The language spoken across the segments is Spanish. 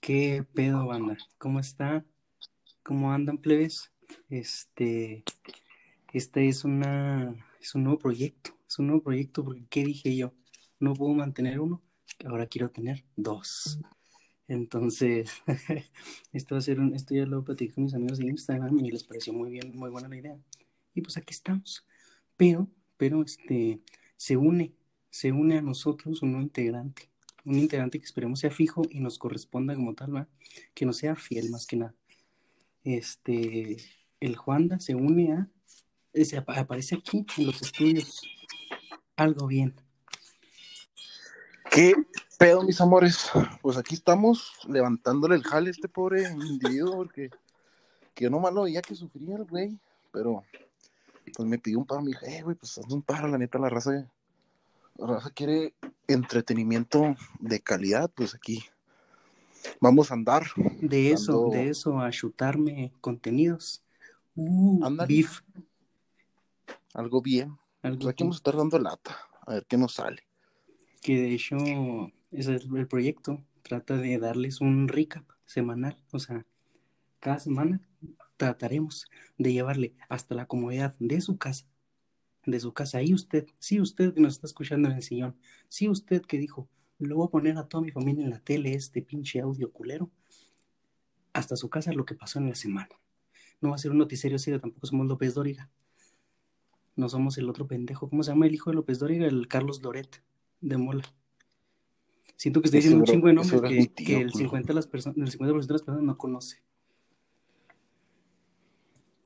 ¿Qué pedo, banda? ¿Cómo está? ¿Cómo andan, plebes? Este, este es una, es un nuevo proyecto, es un nuevo proyecto porque, ¿qué dije yo? No puedo mantener uno, ahora quiero tener dos. Entonces, esto va a ser un, esto ya lo platicé con mis amigos de Instagram y les pareció muy bien, muy buena la idea. Y pues aquí estamos. Pero, pero, este, se une, se une a nosotros un nuevo integrante un integrante que esperemos sea fijo y nos corresponda como tal, ¿va? que no sea fiel más que nada. Este, el Juanda se une a, se aparece aquí en los estudios. Algo bien. ¿Qué pedo, mis amores? Pues aquí estamos levantándole el jale a este pobre individuo porque que yo nomás lo veía que sufría el güey, pero pues me pidió un paro, me dije, eh, güey, pues haz un paro, la neta, la raza, la raza quiere entretenimiento de calidad, pues aquí vamos a andar. De eso, de eso, a chutarme contenidos. Uh, beef. Algo bien. pues aquí vamos a estar dando lata, a ver qué nos sale. Que de hecho, ese es el proyecto. Trata de darles un recap semanal. O sea, cada semana trataremos de llevarle hasta la comodidad de su casa de su casa. Y usted, sí, usted que nos está escuchando en el sillón, sí, usted que dijo, lo voy a poner a toda mi familia en la tele, este pinche audio culero, hasta su casa lo que pasó en la semana. No va a ser un noticiero así, tampoco somos López Dóriga. No somos el otro pendejo. ¿Cómo se llama el hijo de López Dóriga? El Carlos Loret de Mola. Siento que estoy diciendo un chingo de nombres que, el, 50 de las personas, el 50% de las personas no conoce.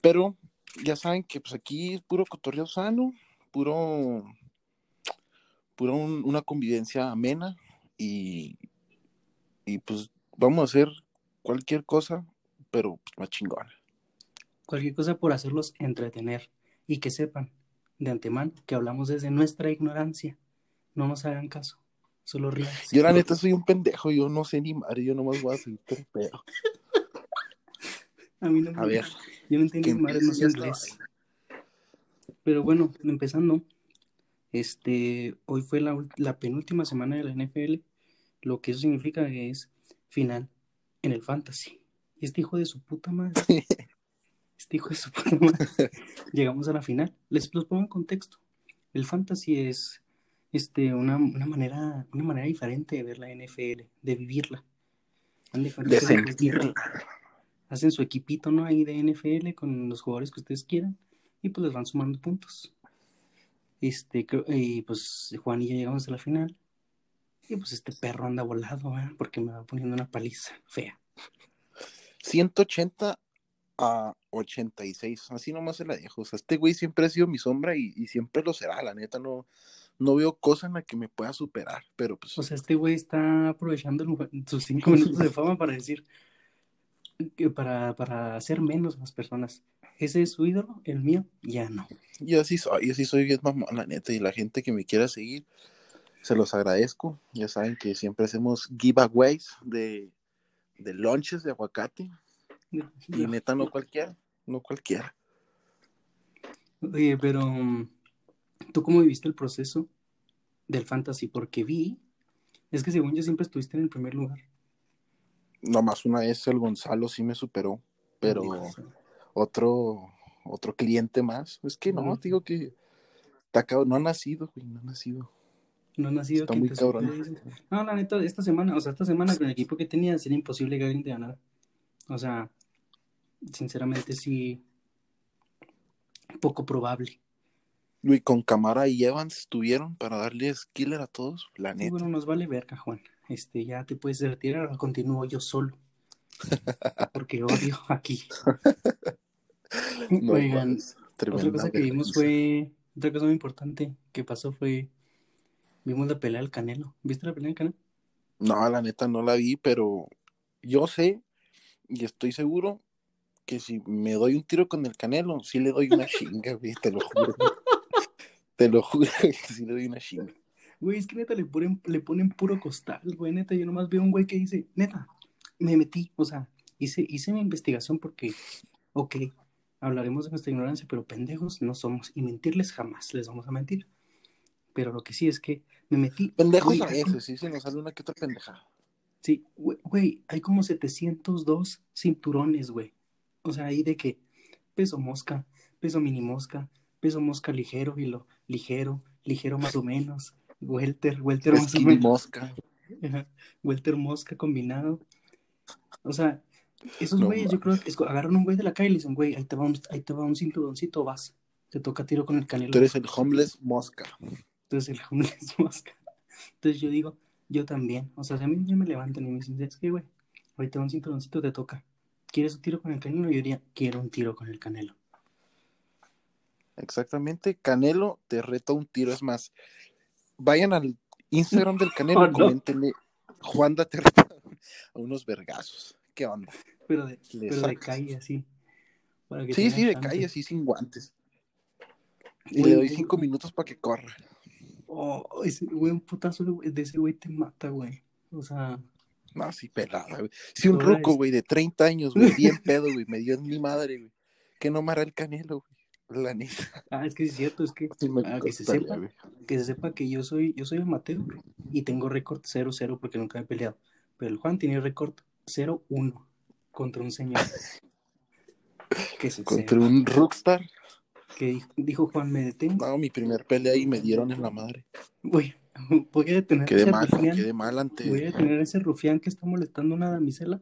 Pero ya saben que pues aquí es puro cotorreo sano, puro, puro una convivencia amena y, y pues vamos a hacer cualquier cosa, pero pues, más chingona. Cualquier cosa por hacerlos entretener y que sepan de antemano que hablamos desde nuestra ignorancia. No nos hagan caso, solo ríen. Yo la neta soy un pendejo, yo no sé ni madre, yo nomás voy a seguir pero A mí no a ver, yo no entiendo madre, no sé inglés. Pero bueno, empezando, este, hoy fue la, la, penúltima semana de la NFL, lo que eso significa es final en el fantasy. Y este hijo de su puta madre, este hijo de su puta madre, llegamos a la final. Les los pongo en contexto. El fantasy es este, una, una, manera, una manera diferente de ver la NFL, de vivirla. De sentirla hacen su equipito, ¿no? Ahí de NFL con los jugadores que ustedes quieran y pues les van sumando puntos. Este, y pues Juan y yo llegamos a la final. Y pues este perro anda volado, ¿eh? Porque me va poniendo una paliza fea. 180 a 86, así nomás se la dejo. O sea, este güey siempre ha sido mi sombra y, siempre lo será, la neta, no, no veo cosa en la que me pueda superar, pero pues... O sea, este güey está aprovechando sus cinco minutos de fama para decir, para, para hacer menos las personas. Ese es su ídolo, el mío ya no. Yo sí soy, yo sí soy bien mamón, la neta, y la gente que me quiera seguir, se los agradezco. Ya saben que siempre hacemos giveaways de, de lunches de aguacate. Y neta, no cualquiera, no cualquiera. Oye, pero ¿tú cómo viviste el proceso del fantasy? Porque vi, es que según yo siempre estuviste en el primer lugar nomás una vez el Gonzalo sí me superó, pero otro, otro cliente más, es que no, digo que no ha nacido, güey, no ha nacido. No ha nacido. Está muy cabrón. No, la neta, esta semana, o sea, esta semana con el equipo que tenía sería imposible que alguien te ganara. O sea, sinceramente sí, poco probable. Luis, con Camara y Evans estuvieron para darles killer a todos, la neta. bueno, nos vale verga, Juan este, ya te puedes retirar continúo yo solo. Porque odio aquí. Oigan, otra cosa que vimos fue, otra cosa muy importante que pasó fue, vimos la pelea del Canelo. ¿Viste la pelea del Canelo? No, la neta no la vi, pero yo sé y estoy seguro que si me doy un tiro con el Canelo, sí le doy una chinga, güey, te lo juro. te lo juro que sí le doy una chinga. Güey, es que neta le ponen, le ponen puro costal, güey, neta. Yo nomás veo un güey que dice, neta, me metí, o sea, hice, hice mi investigación porque, ok, hablaremos de nuestra ignorancia, pero pendejos no somos. Y mentirles jamás les vamos a mentir. Pero lo que sí es que me metí. Pendejos a veces, sí, se nos sale una que otra pendejada. Sí, güey, hay como 702 cinturones, güey. O sea, ahí de que peso mosca, peso mini mosca, peso mosca ligero y lo ligero, ligero más o menos, welter, welter más mosca. welter mosca combinado. O sea, esos güeyes yo creo que agarran un güey de la calle y le dicen, güey, ahí te va un, ahí te va un cinturoncito, vas. Te toca tiro con el canelo. Tú eres el homeless mosca. Tú eres el homeless mosca. Entonces yo digo, yo también. O sea, si a mí me levantan y me dicen, es que, güey, ahorita un cinturoncito te toca. ¿Quieres un tiro con el canelo? Yo diría, quiero un tiro con el canelo. Exactamente, Canelo te reta un tiro. Es más, vayan al Instagram del Canelo y coméntenle, Juanda te reta a unos vergazos. ¿Qué onda? Pero de, calle así. sí, sí, de calle así, sin guantes. Y le doy cinco minutos para que corra. Oh, ese güey, un putazo de ese güey te mata, güey. O sea. No, sí, pelada, güey. Si un ruco, güey, de 30 años, güey, bien pedo, güey, me dio en mi madre, güey. Que no mara el canelo, güey. La neta. Ah, es que es cierto, es que, ah, que, se sepa, que se sepa que yo soy, yo soy amateur y tengo récord 0-0 porque nunca he peleado. Pero el Juan tiene récord 0-1 contra un señor. contra un rockstar que dijo Juan, me detengo. No, mi primer pelea y me dieron en la madre. Voy, voy a detener quedé ese mal, rufián. Quedé mal ante... Voy a detener ese rufián que está molestando a una damisela.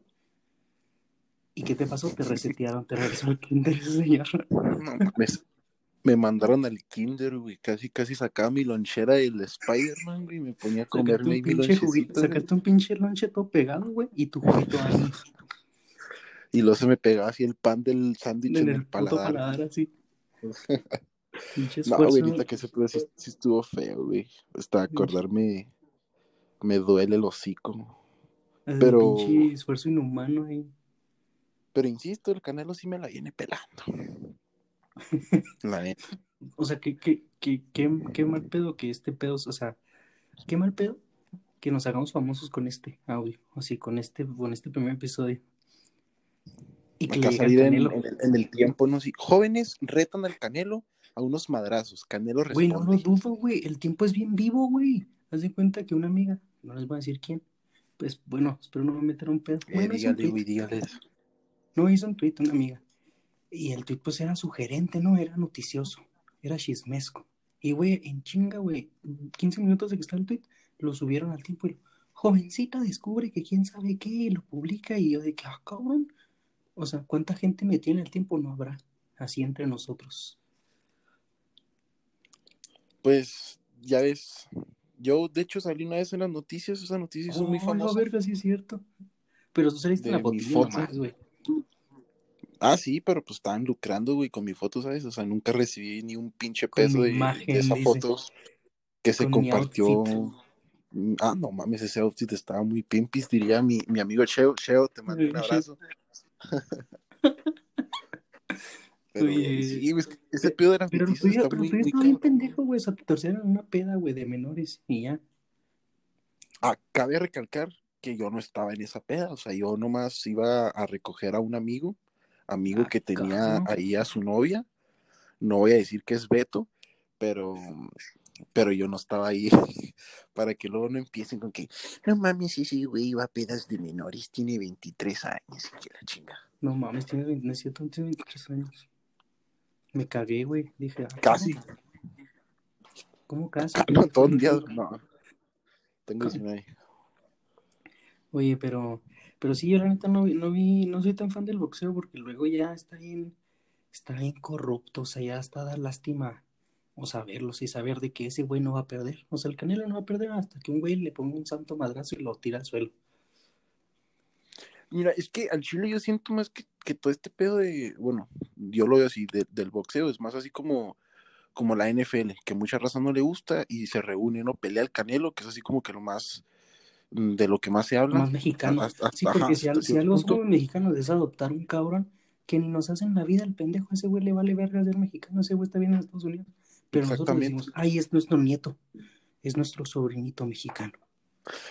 ¿Y qué te pasó? Te resetearon, te regresó al kinder ese señor. No mames. Me mandaron al kinder, güey. Casi, casi sacaba mi lonchera del Spider-Man, güey. Y me ponía a comerme mi lonchecito. Sacaste un pinche lonche todo pegado, güey. Y tu juguito ahí. Y luego se me pegaba así el pan del sándwich en, el, paladar. paladar así no, güey, ahorita que se puede, sí, estuvo feo, güey. Hasta acordarme, me duele el hocico. pero. Pinche esfuerzo inhumano ahí. Pero insisto, el canelo sí me la viene pelando. la neta. O sea, qué, qué, qué, qué, mal pedo que este pedo, o sea, qué mal pedo que nos hagamos famosos con este audio, así, con este, con este primer episodio. Y que le salir en, en, el tiempo, ¿no? Sí. Jóvenes retan al Canelo a unos madrazos. Canelo responde. Güey, no lo dudo, güey. El tiempo es bien vivo, güey. Haz de cuenta que una amiga, no les voy a decir quién, pues bueno, espero no me meter un pedo. Eh, dígale, güey, dígale. No, hizo un tweet una amiga. Y el tweet pues era sugerente, ¿no? Era noticioso. Era chismesco. Y, güey, en chinga, güey, 15 minutos de que está el tweet, lo subieron al tiempo y jovencita descubre que quién sabe qué, y lo publica y yo de que, ah, cabrón, o sea, ¿cuánta gente me tiene el tiempo? No habrá así entre nosotros. Pues, ya ves, yo de hecho salí una vez en las noticias, esas noticias son muy oh, famosas. A ver, sí es cierto. Pero tú saliste en la foto güey. Ah, sí, pero pues estaban lucrando, güey, con mi foto, ¿sabes? O sea, nunca recibí ni un pinche peso de, esa foto que se compartió. Ah, no mames, ese outfit estaba muy pimpis, diría mi, mi amigo Cheo. Cheo, te mando un abrazo. Pero, sí, ese pedo era pero, muy bien pendejo, güey. O sea, te torcieron una peda, güey, de menores y ya. Acabe de recalcar que yo no estaba en esa peda. O sea, yo nomás iba a recoger a un amigo, amigo ah, que tenía ahí a su novia. No voy a decir que es Beto, pero pero yo no estaba ahí para que luego no empiecen con que, no mames, ese güey iba a pedas de menores, tiene 23 años, y que la chinga. No mames, tiene 23 años. Me cagué, güey, dije. Ah, casi. ¿Cómo casi? Ah, no, todo un día, no. Tengo 19. Oye, pero, pero sí, yo la neta no, no vi, no soy tan fan del boxeo porque luego ya está bien, está bien corrupto, o sea, ya está dar lástima o saberlos y saber de que ese güey no va a perder. O sea, el Canelo no va a perder hasta que un güey le ponga un santo madrazo y lo tira al suelo. Mira, es que al Chile yo siento más que, que todo este pedo de, bueno, yo lo veo así, del boxeo, es más así como, como la NFL, que mucha raza no le gusta y se reúne, ¿no? Pelea el Canelo, que es así como que lo más, de lo que más se habla. Más mexicano. sí, porque si, algo somos mexicanos es adoptar un cabrón que ni nos hacen la vida el pendejo, ese güey le vale verga ser mexicano, ese güey está bien en Estados Unidos. Pero nosotros decimos, ay, es nuestro nieto, es nuestro sobrinito mexicano.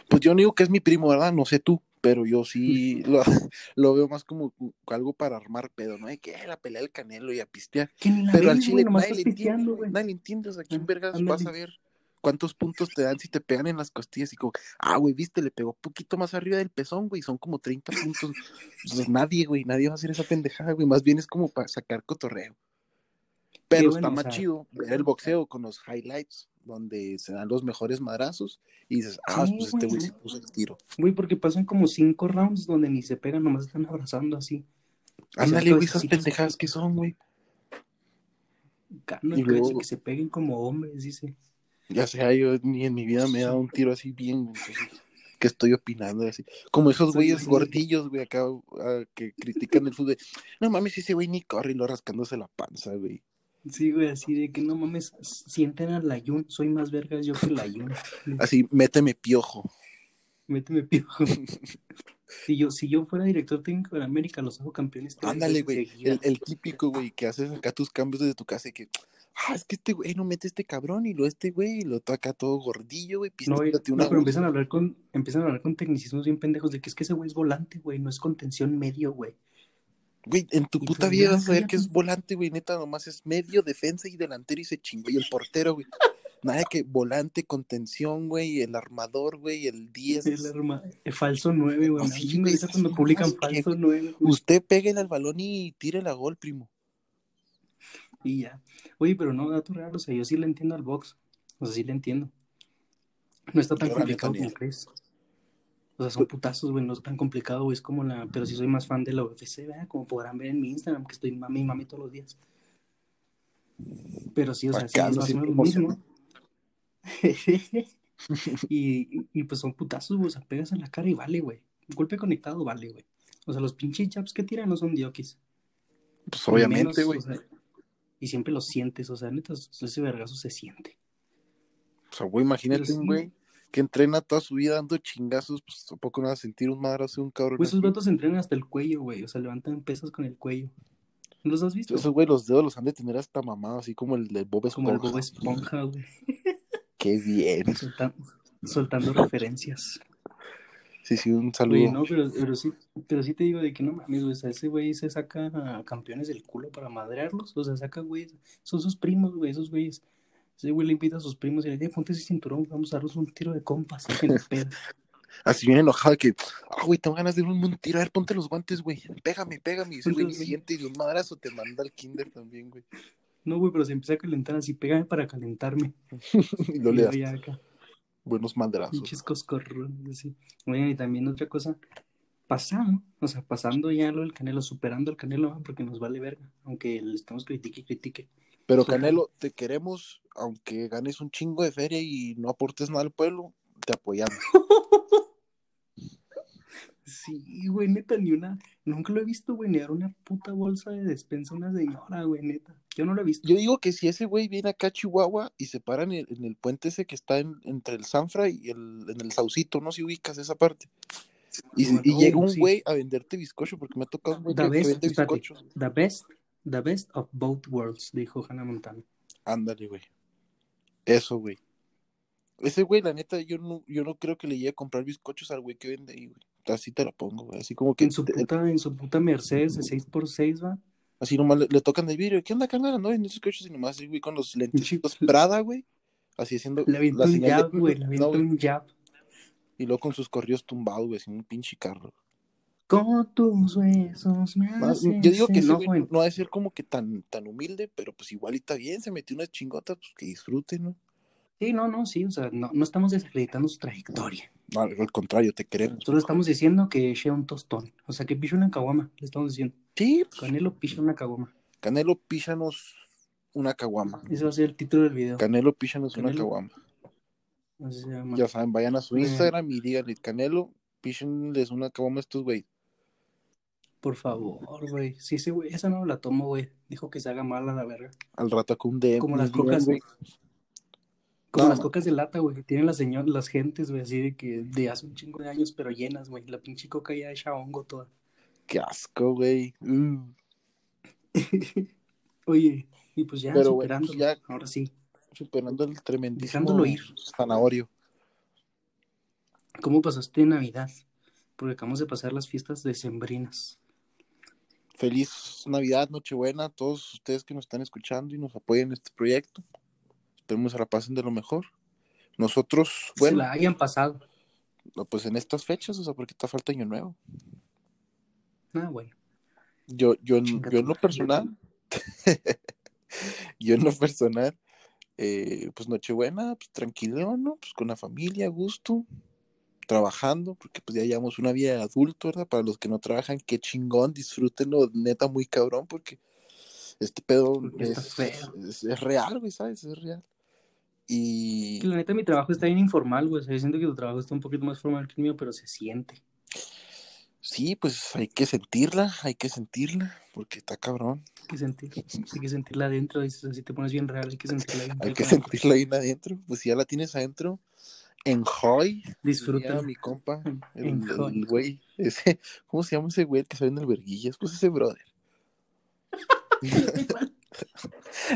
Pues yo no digo que es mi primo, ¿verdad? No sé tú, pero yo sí lo, veo más como algo para armar pedo, ¿no? Hay que la pelea del canelo y a pistear. pero al chile nadie, le entiende, nadie le entiende, o sea, ¿quién vergas vas a ver cuántos puntos te dan si te pegan en las costillas y como, ah, güey, viste, le pegó poquito más arriba del pezón, güey, son como 30 puntos. Pues nadie, güey, nadie va a hacer esa pendejada, güey, más bien es como para sacar cotorreo. Pero está más chido ver el boxeo con los highlights, donde se dan los mejores madrazos y dices, ah, pues este güey se puso el tiro. Güey, porque pasan como cinco rounds donde ni se pegan, nomás están abrazando así. Ándale, güey, esas pendejadas que son, güey. y luego... que se peguen como hombres, dice. Ya sea, yo ni en mi vida me he dado un tiro así bien, que estoy opinando así. Como esos güeyes gordillos, güey, acá ah, que critican el fútbol. No mames, ese güey ni corre y lo rascándose la panza, güey. Sí, güey, así de que no mames, sienten al Layun, soy más vergas yo que el Layun. Así, méteme piojo. Méteme piojo. si yo, si yo fuera director técnico de América, los hago campeones. Ándale, güey, el, el, típico, güey, que haces acá tus cambios desde tu casa y que, ah, es que este güey no mete este cabrón y lo este güey y lo toca todo gordillo, güey, no, no, pero empiezan a hablar con, empiezan a hablar con tecnicismos bien pendejos de que es que ese güey es volante, güey, no es contención medio, güey. Güey, en tu puta pues, vida vas a ver que es volante, güey, neta, nomás es medio, defensa y delantero y se chingó. Y el portero, güey. Nada que volante, contención, güey, el armador, güey, el 10. El, el falso 9, güey. Sí, güey cuando publican falso 9. Usted pégale al balón y tire la gol, primo. Y ya. Oye, pero no, dato real, o sea, yo sí le entiendo al box. O sea, sí le entiendo. No está tan complicado como crees. O sea, son putazos, güey, no es tan complicado, güey, es como la, pero sí soy más fan de la UFC, ¿verdad? Como podrán ver en mi Instagram, que estoy mami y mami todos los días. Pero sí, o sea, sí, es más o menos lo mismo. y, y, pues son putazos, güey, o sea, pegas en la cara y vale, güey. golpe conectado vale, güey. O sea, los pinches jabs que tiran no son diokis. Pues obviamente, güey. Y siempre lo sientes, o sea, neta, ese vergazo se siente. O sea, güey, imagínate un güey que entrena toda su vida dando chingazos, pues tampoco no va a sentir un madrazo un cabrón. Pues esos vatos entrenan hasta el cuello, güey. O sea, levantan pesas con el cuello. ¿Los has visto? Esos güey, los dedos los han de tener hasta mamados, así como el de Bob Esponja. Como el Bob Esponja, güey. Qué bien. Soltando, referencias. Sí, sí, un saludo. no, pero, pero, sí, pero sí te digo de que no mames, güey. Ese güey se saca campeones del culo para madrearlos. O sea, saca, güey. Son sus primos, güey, esos güeyes. Ese güey le invita a sus primos y le dice, ponte ese cinturón, vamos a darnos un tiro de compas. Así viene enojado que, ah, güey, tengo ganas de darme un tiro, a ver, ponte los guantes, güey, pégame, pégame. Y ese güey siente y de un madrazo te manda al kinder también, güey. No, güey, pero se empieza a calentar así, pégame para calentarme. y lo le das. Buenos madrazos. Pinches coscorrones, sí. Oye, y también otra cosa, pasando, o sea, pasando ya lo del Canelo, superando el Canelo, porque nos vale verga, aunque le estamos critique y critique. Pero Canelo, te queremos, aunque ganes un chingo de feria y no aportes nada al pueblo, te apoyamos. Sí, güey, neta, ni una. Nunca lo he visto, güey, ni dar una puta bolsa de despensa a una señora, güey, neta. Yo no lo he visto. Yo digo que si ese güey viene acá a Chihuahua y se para en el, puente ese que está entre el Sanfra y el, en el Saucito, no si ubicas esa parte. Y, llega un güey a venderte bizcocho, porque me ha tocado un güey que, vende bizcochos. The best The best of both worlds, dijo Hannah Montana. Ándale, güey. Eso, güey. Ese güey, la neta, yo no, yo no creo que le llegue a comprar bizcochos al güey que vende ahí, güey. Así te la pongo, güey. Así como que. En su puta, en su puta Mercedes de 6x6, va. Así nomás le, tocan el vidrio. ¿Qué onda, carnal? No vende bizcochos y nomás así, güey, con los lentes Prada, güey. Así haciendo. Le avientó un jab, güey. Le avientó un jab. Y luego con sus corridos tumbados, güey, así un pinche carro. Con tus besos me hacen Yo digo que no, no ha de ser como que tan, tan humilde, pero pues igual está bien, se metió una chingota, pues que disfrute, ¿no? Sí, no, no, sí, o sea, no, no estamos desacreditando su trayectoria. No, al contrario, te queremos. Solo estamos diciendo que sea un tostón, o sea, que picha una caguama, le estamos diciendo. Sí. Pues. Canelo picha una caguama. Canelo píchanos una caguama. Ese va a ser el título del video. Canelo píchanos una caguama. Ya saben, vayan a su. Instagram y díganle, Canelo, píchenles una caguama a estos güey. Por favor, güey. Sí, sí, güey. Esa no la tomo, güey. Dijo que se haga mal a la verga. Al rato con un DM. Como las cocas, güey. Como las cocas de lata, güey, que tienen las señoras, las gentes, güey, así de que de hace un chingo de años, pero llenas, güey. La pinche coca ya hecha hongo toda. Qué asco, güey. Oye, y pues ya pero, superando, pues ya ahora sí. Superando el tremendísimo Dejándolo ir. zanahorio. ¿Cómo pasaste Navidad? Porque acabamos de pasar las fiestas decembrinas feliz Navidad, Nochebuena a todos ustedes que nos están escuchando y nos apoyen en este proyecto. Esperemos que la pasen de lo mejor. Nosotros, bueno. Se la hayan pasado. No, pues en estas fechas, o sea, porque está falta año nuevo. Ah, bueno. Yo, yo, yo en lo personal, yo en lo personal, eh, pues Nochebuena, pues tranquilo, ¿no? Pues con la familia, gusto, trabajando, porque pues ya llevamos una vida de adulto, ¿verdad? Para los que no trabajan, qué chingón, disfrútenlo, neta, muy cabrón, porque este pedo es, es, real, güey, ¿sabes? Es real. Y... La neta, mi trabajo está bien informal, güey. O sea, siento que tu trabajo está un poquito más formal que el mío, pero se siente. Sí, pues hay que sentirla, hay que sentirla, porque está cabrón. Hay que, sentir, hay que sentirla adentro, dices, así te pones bien real, hay que sentirla adentro. Hay que sentirla ahí adentro, pues si ya la tienes adentro, enjoy. Disfruta. mi compa, el, güey, ese, ¿cómo se llama ese güey que sale en el verguillas? Pues ese brother.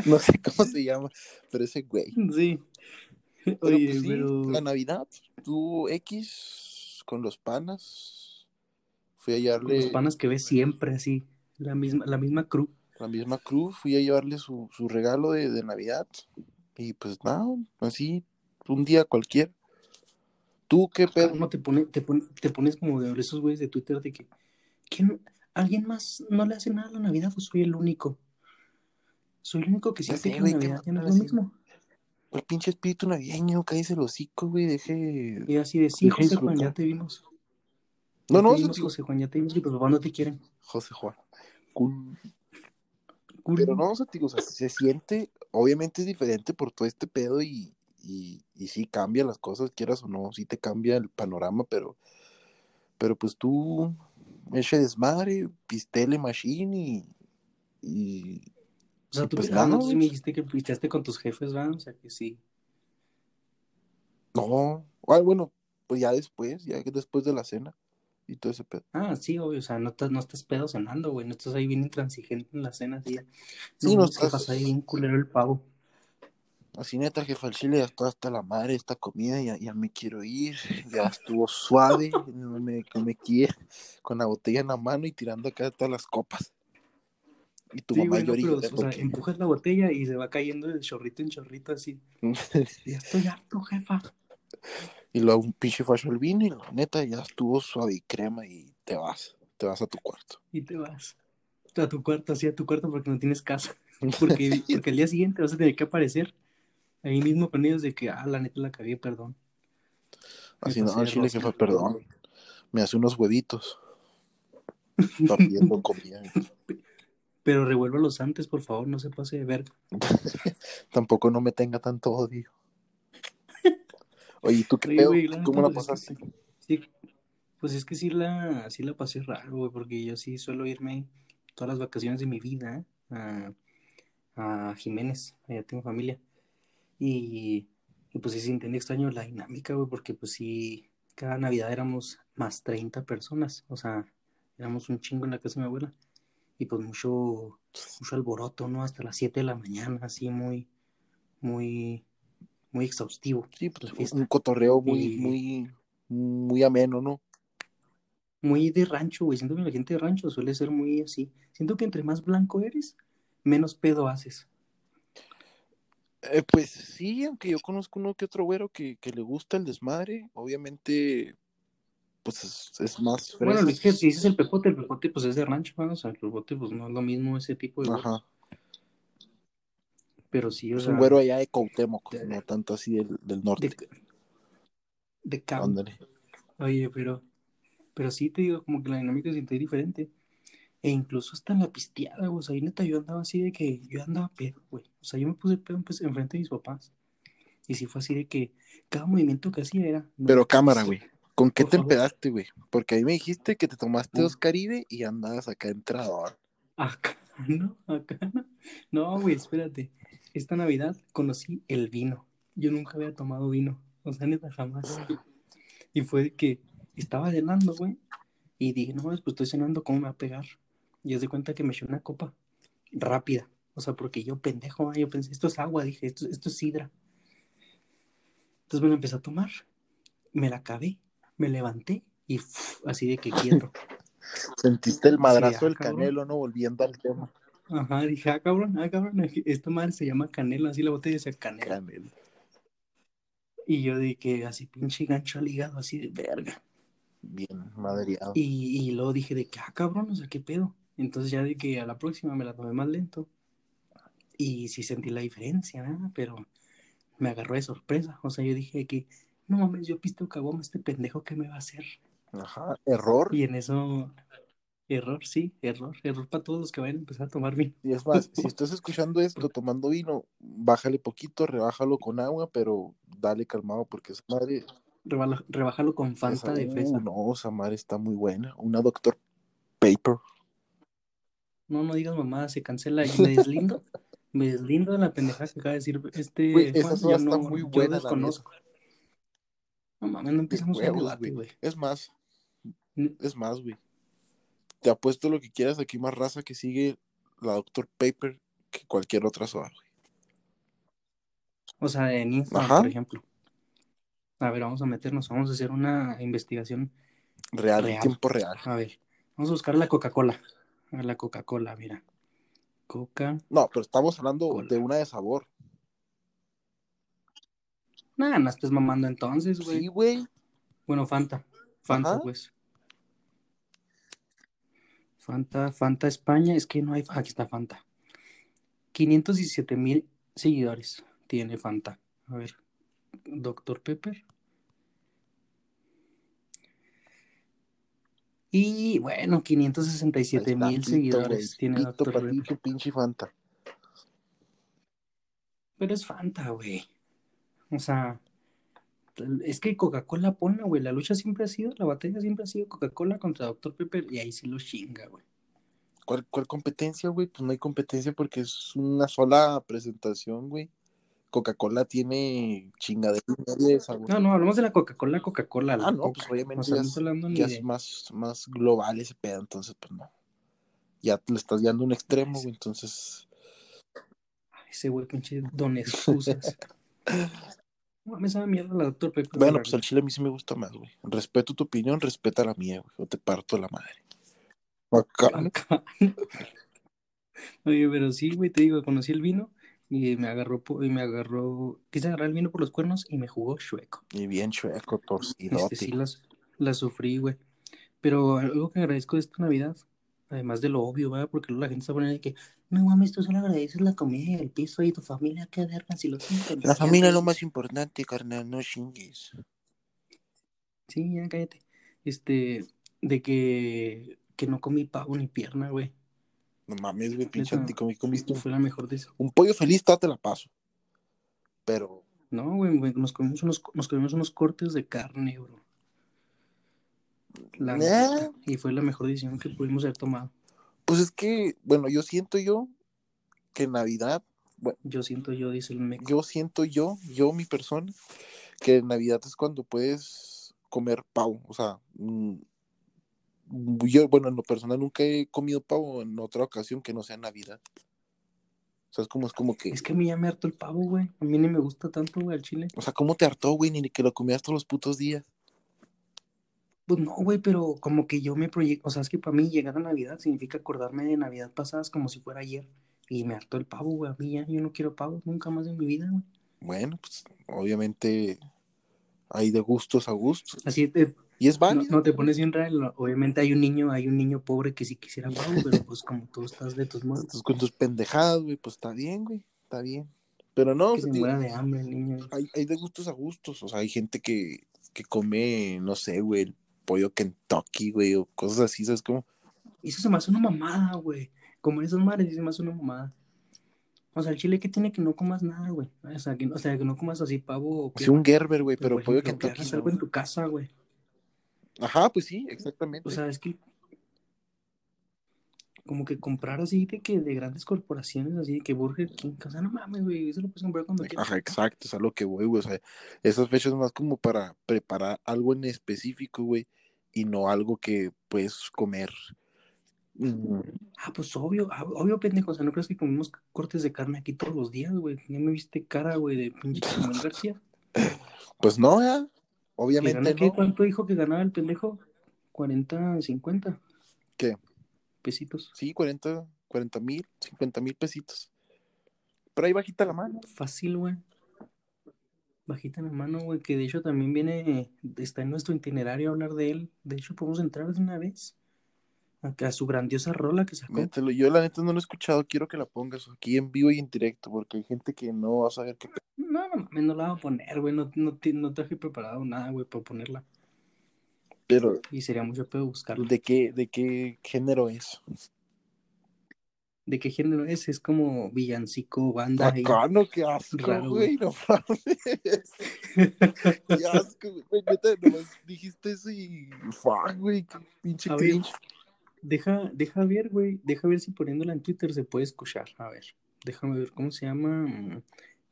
no sé cómo se llama, pero ese güey. Sí. Pero, Oye, pues, sí, la Navidad, tú X con los panas. Fui a llevarle. Los panas que ves siempre así, la misma, la misma crew. La misma crew, fui a llevarle su, su regalo de, de, Navidad. Y pues nada, así, un día cualquier ¿Tú qué pedo? No, te, pone, te, te pones como de esos güeyes de Twitter de que. ¿quién, ¿Alguien más no le hace nada a la Navidad o soy el único? Soy el único que siente que la Navidad ya no es lo mismo. El pinche espíritu navideño, cállese el hocico, güey, deje. Y así de sí, José Juan, ya te vimos. No, no, José Juan, ya te vimos y pues papá no te quieren. José Juan. Cool. Pero no, o sea, o sea, se siente, obviamente es diferente por todo este pedo y, y, y sí cambia las cosas, quieras o no, sí te cambia el panorama, pero, pero pues tú, eche desmadre, pistele machine y, y o sea, tú pues nada, me dijiste que pisteaste con tus jefes, ¿verdad? O sea, que sí. No, ah, bueno, pues ya después, ya después de la cena y todo ese pedo. Ah, sí, obvio, o sea, no estás, no estás pedo cenando, güey, no estás ahí bien intransigente en la cena, sí. Sí, no, no estás... ahí bien culero el pavo. Así neta, jefa, al chile ya está hasta la madre esta comida, ya, ya me quiero ir, ya estuvo suave, no me, me quiere, con la botella en la mano y tirando acá todas las copas. Y tu mamá o sea, empujas la botella y se va cayendo de chorrito en chorrito así. ya estoy harto, jefa. Y luego un pinche fallo el vino y la neta ya estuvo suave y crema y te vas, te vas a tu cuarto. Y te vas a tu cuarto, así a tu cuarto porque no tienes casa. Porque, porque el día siguiente vas a tener que aparecer ahí mismo con ellos de que, ah, la neta la cagué, perdón. Así no, chile que fue perdón. Me hace unos huevitos. Está pidiendo comida. Pero revuélvalos antes, por favor, no se pase de ver. Tampoco no me tenga tanto odio. Oye, ¿tú qué pedo? ¿Cómo la pues pasaste? sí, pues es que sí la, sí la pasé raro, güey, porque yo sí suelo irme todas las vacaciones de mi vida a, a Jiménez, allá tengo familia. Y, pues sí se entiende extraño la dinámica, güey, porque pues sí, cada Navidad éramos más 30 personas, o sea, éramos un chingo en la casa de mi abuela. Y pues mucho, mucho alboroto, ¿no? Hasta las 7 de la mañana, así muy, muy, muy exhaustivo. Sí, pues un cotorreo muy, muy, muy ameno, ¿no? Muy de rancho, güey. Siento que la gente de rancho suele ser muy así. Siento que entre más blanco eres, menos pedo haces. Eh, pues sí, aunque yo conozco uno que otro güero que, que le gusta el desmadre, obviamente, pues es, más fresco. Bueno, es que si dices el pepote, el pepote pues es de rancho, o sea, el pepote pues no es lo mismo ese tipo de Ajá. Pero sí, o es un güero allá de Cuauhtémoc, no tanto así del, del norte. De, de Oye, pero, pero sí te digo, como que la dinámica se siente diferente. E incluso hasta en la pisteada, güey. O sea, neta, yo andaba así de que yo andaba pedo, güey. O sea, yo me puse pedo pues, enfrente de mis papás. Y sí fue así de que cada movimiento que hacía era. Pero cámara, güey. ¿Con qué te empedaste, güey? Porque ahí me dijiste que te tomaste dos Caribe y andabas acá entrador. Acá, no, acá no. No, güey, espérate. Esta Navidad conocí el vino. Yo nunca había tomado vino. O sea, neta, jamás. Y fue que estaba cenando, güey. Y dije, no, pues estoy cenando, ¿cómo me va a pegar? Y os de cuenta que me eché una copa rápida. O sea, porque yo pendejo, yo pensé, esto es agua, dije, esto, esto es sidra. Entonces me la empecé a tomar, me la acabé, me levanté y así de que quieto. Sentiste el madrazo del ah, canelo, ¿no? Volviendo al tema. Ajá, dije, ah, cabrón, ah, cabrón, esta madre se llama canelo, así la botella dice canelo. canelo. Y yo que así pinche gancho al hígado, así de verga. Bien madreado. Y, y luego dije de que, ah, cabrón, o sea, qué pedo. Entonces ya de que a la próxima me la tomé más lento. Y sí sentí la diferencia, ¿verdad? Pero me agarró de sorpresa. O sea, yo dije que, no mames, yo pisto caguama, este pendejo, ¿qué me va a hacer? Ajá, error. Y en eso, error, sí, error, error para todos los que vayan a empezar a tomar vino. Y es más, si estás escuchando esto tomando vino, bájale poquito, rebájalo con agua, pero dale calmado porque esa madre. Rebala- rebájalo con Fanta esa- de fresa. no, esa madre está muy buena. Una Doctor Paper. No, no digas mamá, se cancela. y Me deslindo. me deslindo de la pendejada que acaba de decir este. Güey, esa soda yo está no- muy yo buena, la desconozco. No mames, no empezamos huevos, debate, güey. Es más, es más, güey. Te apuesto lo que quieras, aquí más raza que sigue la Doctor Paper que cualquier otra soda, güey. O sea, en Instagram, Ajá. por ejemplo. A ver, vamos a meternos, vamos a hacer una investigación. Real, Real. tiempo real. A ver, vamos a buscar la Coca-Cola. A la Coca-Cola, mira. Coca. No, pero estamos hablando Cola. de una de sabor. Nada, no estés mamando entonces, güey. Sí, güey. Bueno, Fanta. Fanta, Ajá. pues. Fanta, Fanta España. Es que no hay. Aquí está Fanta. 517 mil seguidores tiene Fanta. A ver. Dr. Pepper. Y bueno, 567 Ahí está, mil pito, seguidores tiene Pito Dr. Pepper. pinche Fanta. Pero es Fanta, güey. O sea, es que Coca-Cola pone, güey. La lucha siempre ha sido, la batalla siempre ha sido Coca-Cola contra Dr. Pepper y ahí sí lo chinga, güey. ¿Cuál, cuál competencia, güey? Pues no hay competencia porque es una sola presentación, güey. Coca-Cola tiene chingadera de sabor. No, no, hablamos de la Coca-Cola, Coca-Cola. la Ah, no, Coca. pues obviamente O sea, ya es- hablando ya es más, más global ese pedo, entonces pues no. Ya le estás dando un extremo, güey, entonces. Ay, Ese güey, pinche don excusas. No mames, esa mierda la. Pepper. Bueno, pues el chile a mí sí me gusta más, güey. Respeto tu opinión, respeta la mía, güey. O te parto la madre. Acá. Acá. Oye, pero sí, güey, te digo, conocí el vino y me agarró, y me agarró, quise agarrar el vino por los cuernos y me jugó chueco. Y bien chueco, torcidote. Este sí las, las sufrí, güey. Pero algo que agradezco de esta Navidad, además de lo obvio, ¿verdad? Porque luego la gente está poniendo de que, no mames, tú solo agradeces la comida y el piso y tu familia, qué verga, si lo. La familia es lo más importante, carnal, no chingues. Sí, ya cállate. Este, de que, que no comí pavo ni pierna, güey. No mames, güey, pinche Neta, anticomi, comiste un, Fue la mejor de eso. un pollo feliz, te la paso. Pero, No, güey, güey, nos comimos unos, nos comimos unos cortes de carne, bro. La Eh. Y fue la mejor decisión que pudimos haber tomado. pues es que, bueno, yo siento yo que Navidad, bueno, Yo siento yo, dice el meco. yo siento yo, yo, mi persona, que Navidad es cuando puedes comer pavo. O sea, mm, yo, bueno, en lo personal nunca he comido pavo en otra ocasión que no sea Navidad. O sea, es como, es como que, Es que a mí ya me hartó el pavo, güey. A mí ni me gusta tanto, güey, el chile. o sea, ¿cómo te hartó, güey? Ni que lo comías todos los putos días. Pues no, güey, pero como que yo me proyecto, o sea, es que para mí llegar a Navidad significa acordarme de Navidad pasadas como si fuera ayer. Y me hartó el pavo, güey. A mí ya, yo no quiero pavo nunca más en mi vida, güey. Bueno, pues obviamente hay de gustos a gustos. Así te, Y es no, válido. no te pones bien real. Obviamente hay un niño, hay un niño pobre que sí quisiera pavo, pero pues como tú estás de tus Entonces, con tus pendejadas, güey, pues está bien, güey, está bien. Pero no, que se digo, muera de hambre el niño. hay, hay de gustos a gustos. O sea, hay gente que, que come, no sé, güey, pollo Kentucky, güey, o cosas así, ¿sabes cómo? Eso se me hace una mamada, güey. Como esas madres, se me hace una mamada. O sea, el chile que tiene que no comas nada, güey. O sea, que, o sea, que no comas así pavo o Sí, un Gerber, güey, pero por pollo ejemplo, que Kentucky. hagas algo en tu casa, güey. Ajá, pues sí, exactamente. O sea, es que como que comprar así de que de grandes corporaciones, así de que Burger King, o sea, no mames, güey, eso lo puedes comprar cuando quieras. Ajá, exacto, es a lo que voy, güey. O sea, esas fechas más como para preparar algo en específico, güey, y no algo que puedes comer. Mm, Ah, pues obvio, ah, obvio, pendejo, o sea, no crees que comemos cortes de carne aquí todos los días, güey. Ya me viste cara, güey, de pinche Samuel García. Pues no, ya. ¿Que Obviamente qué? no. ¿Cuánto dijo que ganaba el pendejo? 40, 50 ¿Qué? Pesitos. Sí, 40, 40 mil, 50 mil pesitos. Pero ahí bajita la mano. Fácil, güey. Bajita la mano, güey, que de hecho también viene, está en nuestro itinerario hablar de él. De hecho, podemos entrar de una vez a, su grandiosa rola que sacó. Mételo. Yo la neta no lo he escuchado, quiero que la pongas aquí en vivo y en directo, porque hay gente que no va a saber qué. No, no no la voy a poner, güey, no, no, no traje preparado nada, güey, para ponerla. Pero. Y sería mucho pedo buscarla. ¿De qué, de qué género es? ¿De qué género es? Es como villancico, banda. Bacano, qué asco, güey, no mames. qué asco, güey, neta, nomás dijiste eso y fuck, güey, qué pinche cringe. Deja, deja ver, güey, deja ver si poniéndola en Twitter se puede escuchar. A ver, déjame ver cómo se llama. Mm,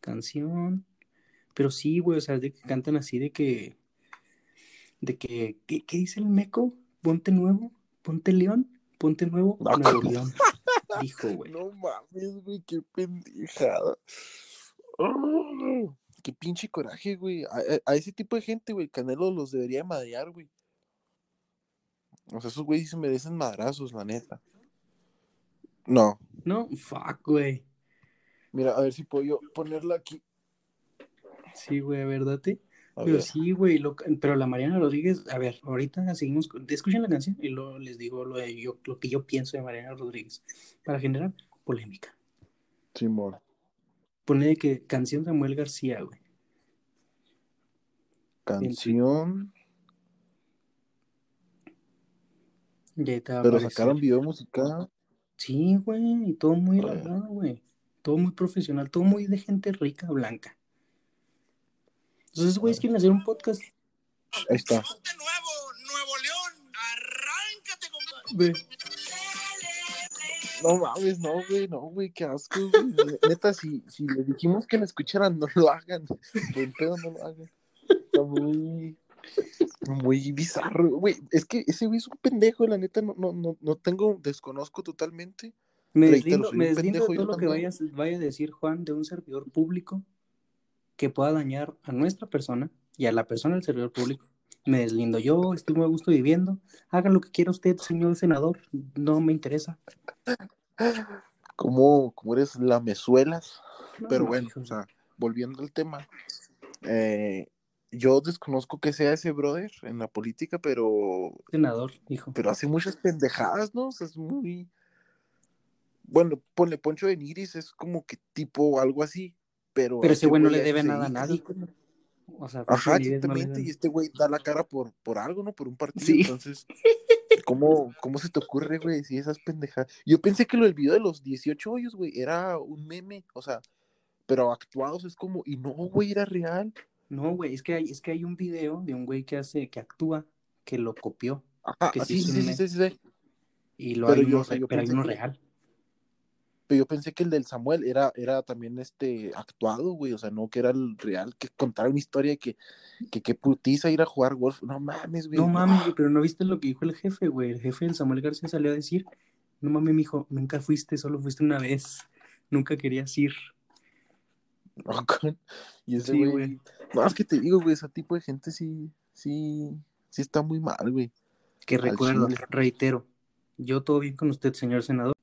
canción. Pero sí, güey, o sea, de que cantan así de que. De que. ¿Qué, qué dice el meco? Ponte nuevo, ponte león, ponte nuevo, no, nuevo león. Dijo, güey. No mames, güey, qué pendejada. Oh, qué pinche coraje, güey. A, ese tipo de gente, güey, Canelo los debería madrear, güey. O sea, esos güeyes se merecen madrazos, la neta. No. No, fuck, güey. Mira, a ver si puedo yo ponerla aquí. Sí, güey, a ver, date. Pero sí, güey, pero la Mariana Rodríguez, a ver, ahorita seguimos, escuchen la canción y luego les digo lo, de yo, lo que yo pienso de Mariana Rodríguez, para generar polémica. Simón. Pone que canción Samuel García, güey. Canción. Pero sacaron video musical. Sí, güey, y todo muy elaborado, güey. Todo muy profesional, todo muy de gente rica, blanca. Entonces, güey, quieren hacer un podcast. Ahí está. nuevo, Nuevo León, arráncate, compadre. No mames, no, güey, no, güey, qué asco, güey. Neta, si, si le dijimos que la escucharan, no lo hagan. Por pedo no lo hagan. Está muy muy bizarro, güey. Es que ese güey es un pendejo, la neta, no, no, no, no tengo, desconozco totalmente. Me deslindo, me todo lo que vaya, vaya a decir Juan de un servidor público que pueda dañar a nuestra persona y a la persona del servidor público. Me deslindo yo, estoy muy a gusto viviendo. Haga lo que quiera usted, señor senador, no me interesa. ¿Cómo, cómo eres la mesuelas? Pero bueno, o sea, volviendo al tema, eh, yo desconozco que sea ese brother en la política, pero. Senador, hijo. Pero hace muchas pendejadas, ¿no? O sea, es muy. Bueno, ponle Poncho de Niris, es como que tipo algo así, pero. Pero ese güey no le debe nada a nadie. O sea, Ajá, exactamente, y este güey da la cara por, por algo, ¿no? Por un partido. Entonces, ¿cómo, ¿cómo se te ocurre, güey, si esas pendejadas? Yo pensé que lo del video de los 18 hoyos, güey, era un meme, o sea, pero actuados es como, y no, güey, era real. No, güey, es que hay, es que hay un video de un güey que hace, que actúa, que lo copió. Ah, sí, sí, sí, sí, sí, Y lo pero hay, uno, pero hay uno real. Pero yo pensé que el del Samuel era, era también este actuado, güey. O sea, no que era el real, que contara una historia que, que, que putiza ir a jugar golf. No mames, güey. No mames, güey, pero no viste lo que dijo el jefe, güey. El jefe del Samuel García salió a decir, no mames, mijo, nunca fuiste, solo fuiste una vez. Nunca querías ir. y ese güey. No, es que te digo, güey, ese tipo de gente sí, sí, sí está muy mal, güey. Que recuerdo, reitero, yo todo bien con usted, señor senador.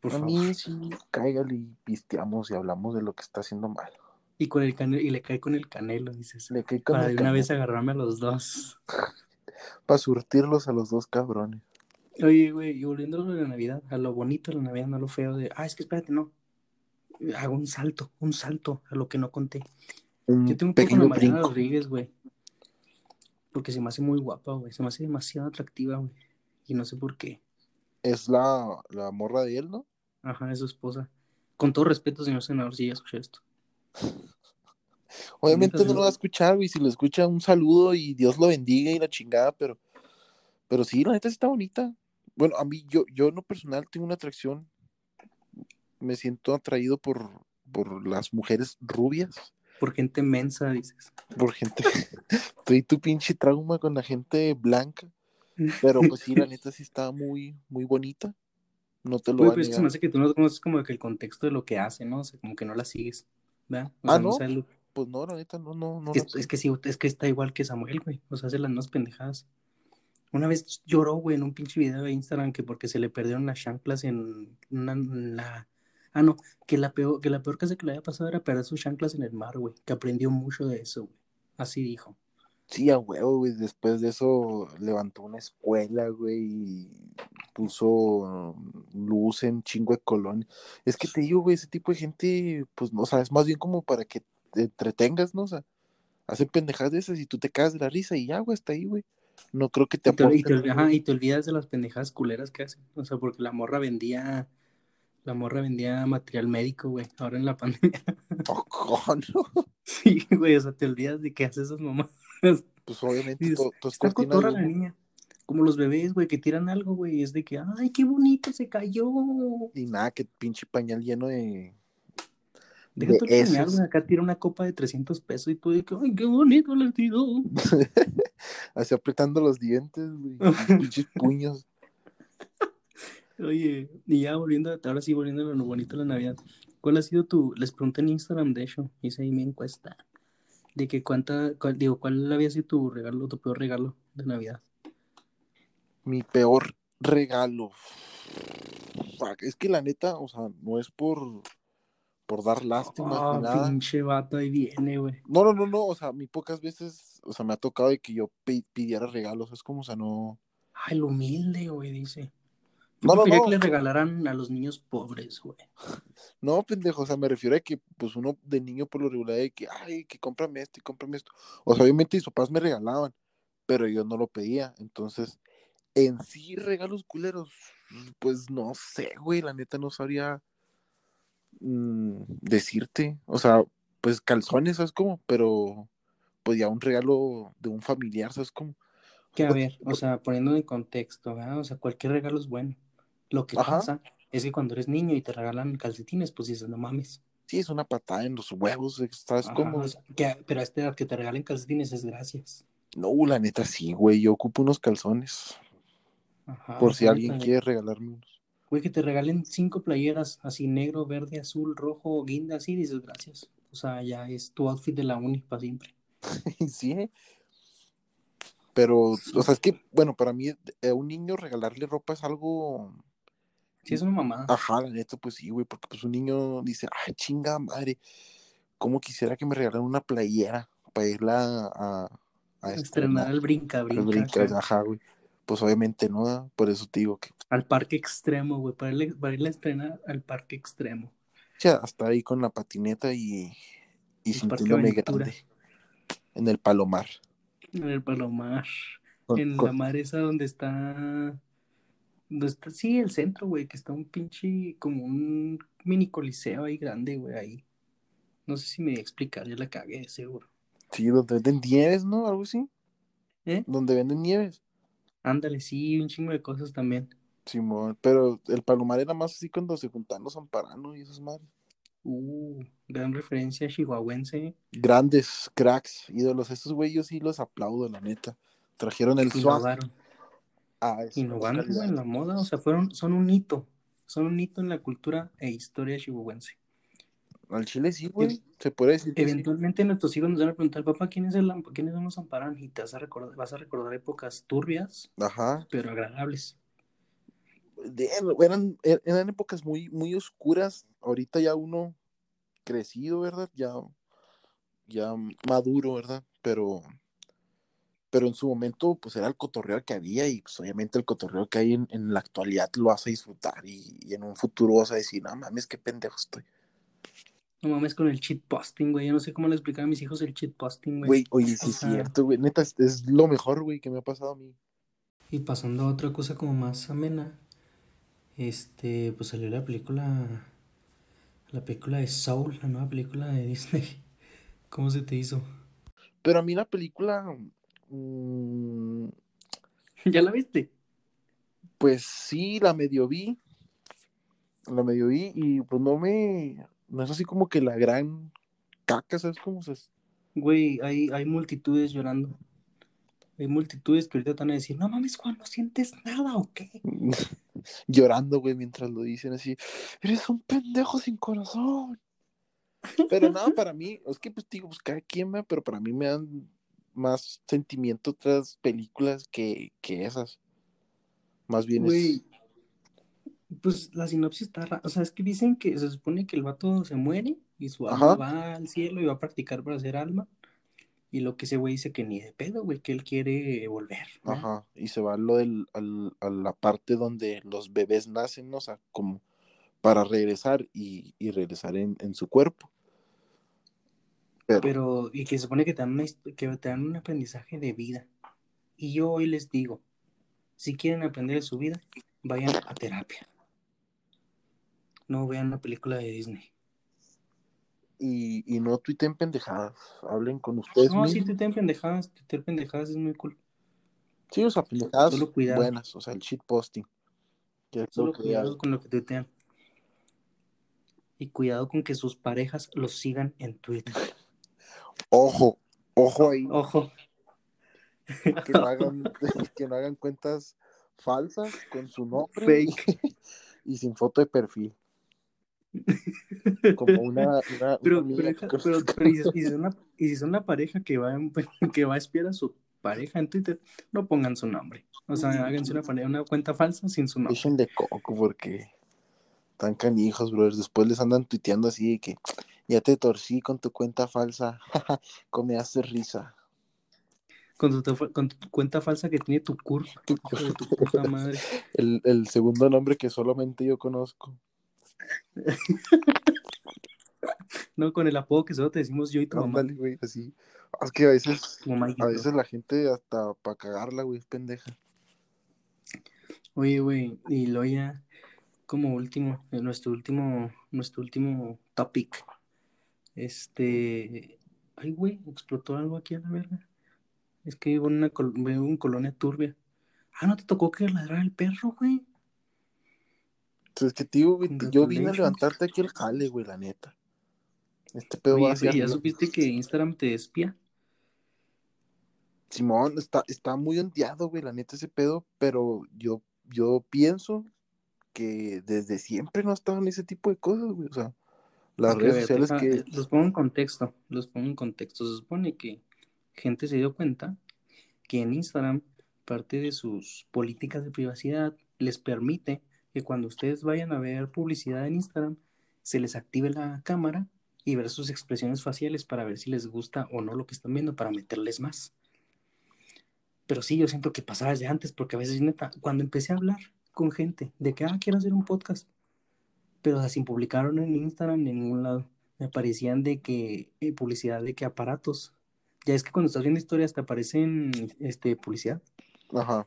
Por a mí sí, cáigale y pisteamos y hablamos de lo que está haciendo mal. Y con el canelo, y le cae con el canelo, dices. Le cae con Para de una vez agarrarme a los dos. Para surtirlos a los dos cabrones. Oye, güey, y volviendo a lo de la Navidad, a lo bonito de la Navidad, no lo feo de, ah, es que espérate, no hago un salto, un salto a lo que no conté. Yo tengo un poco de Mariana Rodríguez, güey. Porque se me hace muy guapa, güey. Se me hace demasiado atractiva, güey. Y no sé por qué. Es la, la morra de él, ¿no? Ajá, es su esposa. Con todo respeto, señor senador, si ya escuché esto. Obviamente no lo va a escuchar, güey. Si lo escucha, un saludo y Dios lo bendiga y la chingada, pero, pero sí, la neta sí está bonita. Bueno, a mí, yo, yo en lo personal tengo una atracción me siento atraído por, por las mujeres rubias. Por gente mensa, dices. Por gente. Estoy tu pinche trauma con la gente blanca. Pero pues sí, la neta sí está muy, muy bonita. No te lo a pues, se me hace que tú no conoces como que el contexto de lo que hace, ¿no? O sea, como que no la sigues. ¿Verdad? ah, no. Pues no, la neta, no, no, no. Es, es que sí, es que está igual que Samuel, güey. O sea, hace las más pendejadas. Una vez lloró, güey, en un pinche video de Instagram que porque se le perdieron las chanclas en, una, en la Ah, no, que la peor, que la peor cosa que le había pasado era perder sus chanclas en el mar, güey. Que aprendió mucho de eso, güey. Así dijo. Sí, a huevo, güey. Después de eso levantó una escuela, güey, y puso luz en chingo de colonia. Es que te digo, güey, ese tipo de gente, pues, no, o sea, es más bien como para que te entretengas, ¿no? O sea, hacen pendejadas de esas y tú te cagas de la risa y ya, güey, está ahí, güey. No creo que te Y te, y aporten. te- ajá, y te olvidas de las pendejadas culeras que hacen. O sea, porque la morra vendía, la morra vendía material médico, güey, ahora en la pandemia. Oh, coño. Sí, güey, o sea, te olvidas de que hace esas mamás. Pues obviamente Dices, todo, Está cotorra la niña. Como los bebés, güey, que tiran algo, güey, es de que, ay, qué bonito, se cayó. Y nada, que pinche pañal lleno de. Deja de pañal, güey, acá tira una copa de 300 pesos y tú de que, ay, qué bonito le tiró. Así apretando los dientes, güey. pinches puños. Oye, y ya volviendo, ahora sí volviendo a lo bonito de la Navidad. ¿Cuál ha sido tu, les pregunté en Instagram, de hecho, hice ahí mi encuesta, de que cuánta, cuál, digo, cuál había sido tu regalo, tu peor regalo de Navidad? Mi peor regalo. Es que la neta, o sea, no es por, por dar lástima Ah, ni nada. pinche vato, ahí viene, güey. No, no, no, no, o sea, a mí pocas veces, o sea, me ha tocado de que yo pi- pidiera regalos, es como, o sea, no. Ay, lo humilde, güey, dice. Yo No, no, no. que le regalaran a los niños pobres, güey. No, pendejo, o sea, me refiero a que, pues, uno de niño por lo regular de que, ay, que cómprame esto y cómprame esto. O sea, obviamente mis papás me regalaban, pero yo no lo pedía. Entonces, en sí, regalos culeros, pues, no sé, güey, la neta no sabría mm, decirte. O sea, pues, calzones, ¿sabes cómo? Pero, pues, ya un regalo de un familiar, ¿sabes cómo? Que a Pues, ver, o sea, poniendo en contexto, ¿verdad? O sea, cualquier regalo es bueno. Lo que Ajá. pasa es que cuando eres niño y te regalan calcetines, pues dices, no mames. Sí, es una patada en los huevos, ¿sabes Ajá, cómo? o sea, que- pero a esta edad que te regalen calcetines es gracias. No, la neta sí, güey, yo ocupo unos calzones, Ajá, por si alguien neta, quiere regalarme unos. Güey, que te regalen cinco playeras, así negro, verde, azul, rojo, guinda, así, dices gracias. O sea, ya es tu outfit de la uni para siempre. Sí, ¿eh? pero, o sea, es que, bueno, para mí, a un niño regalarle ropa es algo, Sí, es una mamada. ajá, la neta, pues sí, güey, porque pues un niño dice, ay, chinga madre, ¿cómo quisiera que me regalaran una playera para irla a, a Estrenar el brinca, al brinca, brinca, ajá, güey. Pues obviamente no, por eso te digo que, al parque extremo, güey, para irle, para irle a estrenar al parque extremo. ya, hasta ahí con la patineta y, y sintiéndome grande en el palomar. En el Palomar. Con- En con- la mar esa donde está. Donde está, sí, el centro, güey, que está un pinche, como un mini coliseo ahí grande, güey, ahí. No sé si me voy a explicar, ya la cagué, seguro. Sí, donde venden nieves, ¿no? Algo así. ¿Eh? Donde venden nieves. Ándale, sí, un chingo de cosas también. Simón, pero el palomar era más así cuando se juntan los amparanos y esas madres. Uh, gran referencia chihuahuense. Grandes cracks, ídolos. Estos güeyes yo sí los aplaudo, la neta. Trajeron el swag Innovaron. a esa Innovando, en la moda. O sea, fueron, son un hito. Son un hito en la cultura e historia chihuahuense. Al chile sí, güey. Se puede decir sí. Eventualmente nuestros hijos nos van a preguntar, papá, ¿quién es el, quiénes son los amparan? Y te vas a recordar, vas a recordar épocas turbias, Ajá. pero agradables. De- eran, er- eran épocas muy, muy oscuras. Ahorita ya uno crecido, ¿verdad? Ya, ya maduro, ¿verdad? Pero, pero en su momento, pues era el cotorreo que había y pues obviamente el cotorreo que hay en, en la actualidad lo a disfrutar y, y en un futuro vas a decir, no mames, qué pendejo estoy. No mames con el cheat posting, güey. Yo no sé cómo le explicar a mis hijos el cheat posting, güey. Güey, oye, sí es cierto, güey. Neta, es, es lo mejor, güey, que me ha pasado a mí. Y pasando a otra cosa como más amena, este, pues salió la película, la película de Soul, la nueva película de Disney. ¿Cómo se te hizo? Pero a mí la película, mm, ¿Ya la viste? pues sí, la medio vi. La medio vi y pues no me. No es así como que la gran caca, ¿sabes cómo se.? Güey, hay, hay multitudes llorando. Hay multitudes que ahorita te van a decir, no mames, Juan, no sientes nada, ¿o qué? Llorando, güey, mientras lo dicen así. Eres un pendejo sin corazón. Pero nada, para mí, es que pues digo, pues cada quien, pero para mí me dan más sentimiento otras películas que, que esas. Más bien es. Pues la sinopsis está rara. O sea, es que dicen que se supone que el vato se muere y su alma va al cielo y va a practicar para ser alma. Y lo que ese güey dice que ni de pedo, güey, que él quiere volver. Ajá, y se va a lo del, al, a la parte donde los bebés nacen, ¿no? o sea, como para regresar y, y regresar en, en, su cuerpo. Pero, Pero, y que se supone que te, dan una, que te dan un aprendizaje de vida. Y yo hoy les digo, si quieren aprender de su vida, vayan a terapia. No vean una película de Disney y, y no tuiteen pendejadas. Hablen con ustedes. No, sí, tuiteen pendejadas. Tuitear pendejadas es muy cool. Sí, o sea, pendejadas buenas. O sea, el shitposting. Solo cuidado con lo que tuitean. Y cuidado con que sus parejas los sigan en Twitter. Ojo, ojo ahí. Ojo. Que no hagan, que no hagan cuentas falsas con su nombre. Fake. Y sin foto de perfil. Como una. pero, pero, y, si son una, pareja que va, que va a espiar a su pareja en Twitter, no pongan su nombre. O sea, háganse una, una cuenta falsa sin su nombre. Dejen de coco porque tan canijos, brothers. Después les andan tuiteando así de que ya te torcí con tu cuenta falsa. Come hace risa. Con tu, con tu, cuenta falsa que tiene tu curva. tu puta madre. El, el segundo nombre que solamente yo conozco. no, con el apodo que solo te decimos yo y tu mamá. güey, así. Es que a veces, a veces la gente hasta para cagarla, güey, es pendeja. Oye, güey, y lo ya como último, nuestro último, nuestro último topic. Este, ay, güey, explotó algo aquí a la verga. Es que vivo en una, vivo en colonia turbia. Ah, ¿no te tocó que ladrar el perro, güey? Es que, tío, yo vine a levantarte aquí el jale, güey, la neta. Este pedo va a ser. ¿Ya supiste que Instagram te espía? Simón, está, está muy ondeado, güey, la neta, ese pedo, pero yo, yo pienso que desde siempre no estaban ese tipo de cosas, güey. O sea, las redes sociales que. Los pongo en contexto, los pongo en contexto. Se supone que gente se dio cuenta que en Instagram, parte de sus políticas de privacidad, les permite que cuando ustedes vayan a ver publicidad en Instagram, se les active la cámara y ver sus expresiones faciales para ver si les gusta o no lo que están viendo, para meterles más. Pero sí, yo siento que pasaba desde antes, porque a veces, neta, cuando empecé a hablar con gente de que, ah, quiero hacer un podcast, pero sin publicaron en Instagram ni en ningún lado, me aparecían de que, eh, publicidad de que aparatos. Ya es que cuando estás viendo historias te aparecen este, publicidad. Ajá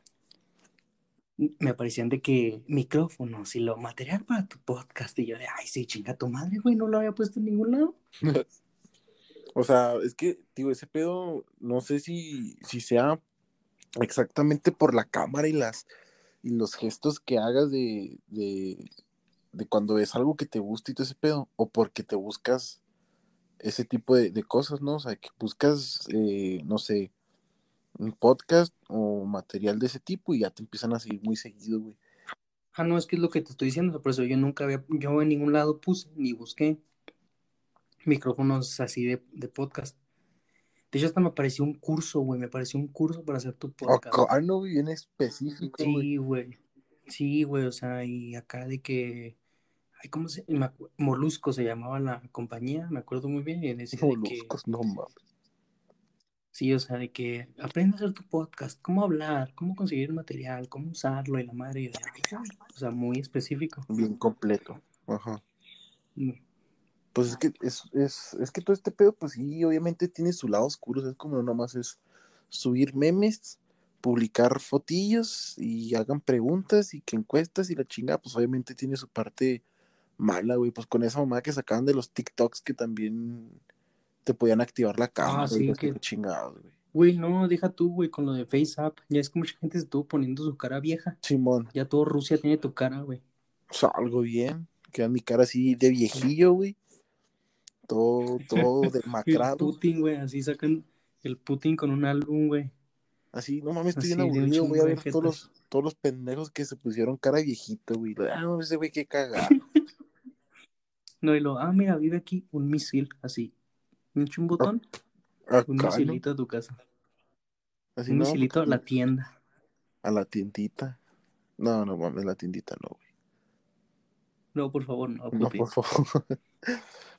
me aparecían de que micrófonos y lo material para tu podcast. Y yo de, ay, sí, chinga tu madre, güey, no lo había puesto en ningún lado. o sea, es que, digo, ese pedo, no sé si, si sea exactamente por la cámara y las y los gestos que hagas de, de, de cuando es algo que te gusta y todo ese pedo, o porque te buscas ese tipo de, de cosas, ¿no? O sea, que buscas, eh, no sé, un podcast o material de ese tipo y ya te empiezan a seguir muy seguido, güey. Ah, no, es que es lo que te estoy diciendo, por eso yo nunca había, yo en ningún lado puse ni busqué micrófonos así de, de podcast. De hecho, hasta me apareció un curso, güey, me apareció un curso para hacer tu podcast. Ah, no, bien específico, Sí, güey. Sí, güey, o sea, y acá de que, ¿cómo se Molusco se llamaba la compañía, me acuerdo muy bien. Y decía Moluscos, no mames. Sí, o sea, de que aprende a hacer tu podcast, cómo hablar, cómo conseguir material, cómo usarlo y la madre. De, o sea, muy específico. Bien completo. Ajá. Mm. Pues es que es, es, es, que todo este pedo, pues sí, obviamente tiene su lado oscuro. Es como nomás es subir memes, publicar fotillos y hagan preguntas y que encuestas y la chinga, pues obviamente tiene su parte mala, güey. Pues con esa mamá que sacaban de los TikToks que también te podían activar la cámara. Ah, sí, que chingados, güey. Güey, no, deja tú, güey, con lo de FaceApp. Ya es que mucha gente se estuvo poniendo su cara vieja. Simón. Ya todo Rusia tiene tu cara, güey. O sea, algo bien. Queda mi cara así de viejillo, güey. Todo, todo demacrado. el Putin, güey, así sacan el Putin con un álbum, güey. Así, no mames, estoy bien aburrido. Voy a ver todos los, todos los pendejos que se pusieron cara viejito, güey. Ah, no, ese güey qué cagado. no, y lo, ah, mira, vive aquí un misil, así un ah, botón, un misilito a tu casa. un misilito a la tienda. A la tiendita. No, no mames, la tiendita no, güey. No, por favor, no. No, por favor.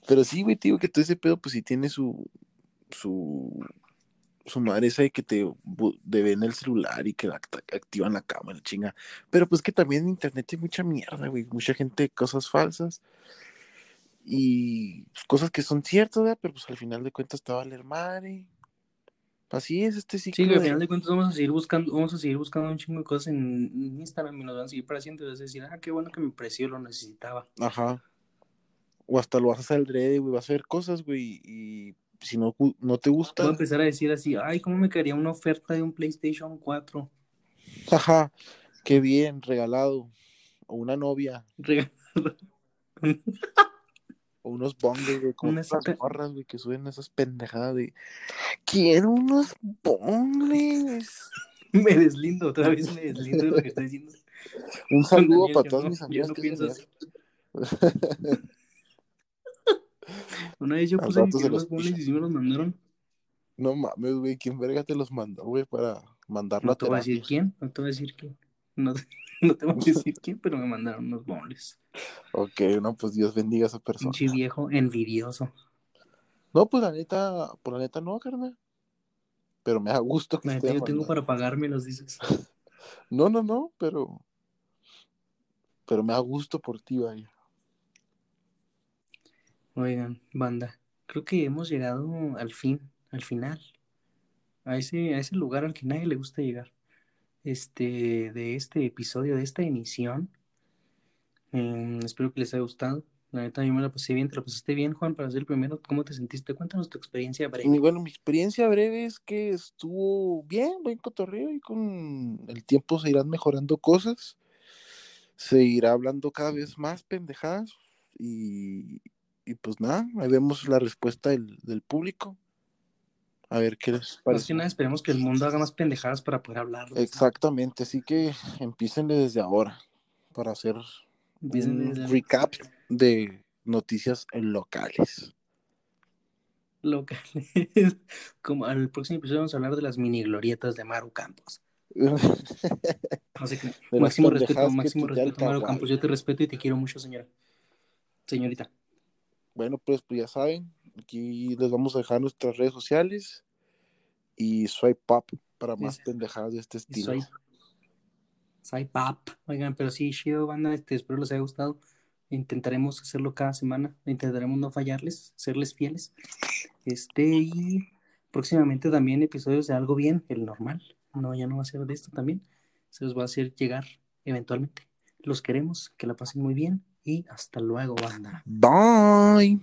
Pero sí, güey, te digo que todo ese pedo, pues sí tiene su. su. su madre esa de que te bu- de ven el celular y que act- activan la cámara, chinga. Pero pues que también en internet hay mucha mierda, güey. Mucha gente, cosas falsas. Y pues, cosas que son ciertas, ¿verdad? Pero pues al final de cuentas te va a valer madre. Así es este ciclo. Sí, que al de- final de cuentas vamos a seguir buscando, vamos a seguir buscando un chingo de cosas en Instagram y nos van a seguir pareciendo. A decir, ah, qué bueno que me pareció, lo necesitaba. Ajá. O hasta lo vas a hacer al drede, güey. Vas a ver cosas, güey. Y si no, no te gusta. Voy a empezar a decir así, ay, ¿cómo me quedaría una oferta de un PlayStation 4? Ajá. Qué bien, regalado. O una novia. Regalado. O unos bongles, güey. Como Una las cita- morras, güey, que suben esas pendejadas de. Quiero unos bongles. me deslindo, otra vez me deslindo de lo que estoy diciendo. Un saludo Daniel, para yo no- mis yo amigas no pienso así. Una vez yo puse quería los unos bowls y sí me los mandaron. No mames, güey. ¿Quién verga te los mandó, güey, para mandarlo No a te voy a decir quién, no te voy a decir quién. No, no te voy a decir quién, pero me mandaron unos bowls. Ok, no, pues Dios bendiga a esa persona. Pinche viejo envidioso. No, pues la neta, por la neta no, carnal. Pero me da gusto que La neta, yo tengo para pagarme, los dices. No, no, no, pero. Pero me da gusto por ti, vaya. Oigan, banda, creo que hemos llegado al fin, al final, a ese, a ese lugar al que nadie le gusta llegar. Este, de este episodio, de esta emisión. Eh, espero que les haya gustado. La neta, yo me la pasé bien. ¿Te la pasaste bien, Juan? Para ser el primero, ¿cómo te sentiste? Cuéntanos tu experiencia breve. Bueno, mi experiencia breve es que estuvo bien, buen cotorreo y con el tiempo se irán mejorando cosas. Se irá hablando cada vez más pendejadas y, y pues nada, ahí vemos la respuesta del, del público. A ver qué les Más que parece. nada, esperemos que el mundo haga más pendejadas para poder hablarlo. Exactamente, así que empiecen desde ahora para hacer un recap de noticias locales. locales. Como al próximo episodio vamos a hablar de las mini glorietas de Maru Campos. No sé qué. Máximo respeto, máximo respeto, Maru. Campos. Yo te respeto y te quiero mucho, señora. Señorita. Bueno, pues, pues ya saben, aquí les vamos a dejar nuestras redes sociales y swipe up para más Sí. pendejadas de este estilo. Soy pap. Oigan, pero sí, chido, banda. Este, espero les haya gustado. Intentaremos hacerlo cada semana. Intentaremos no fallarles, serles fieles. Este, y próximamente también episodios de algo bien, el normal. No, ya no va a ser de esto también. Se los va a hacer llegar eventualmente. Los queremos, que la pasen muy bien y hasta luego, banda. Bye.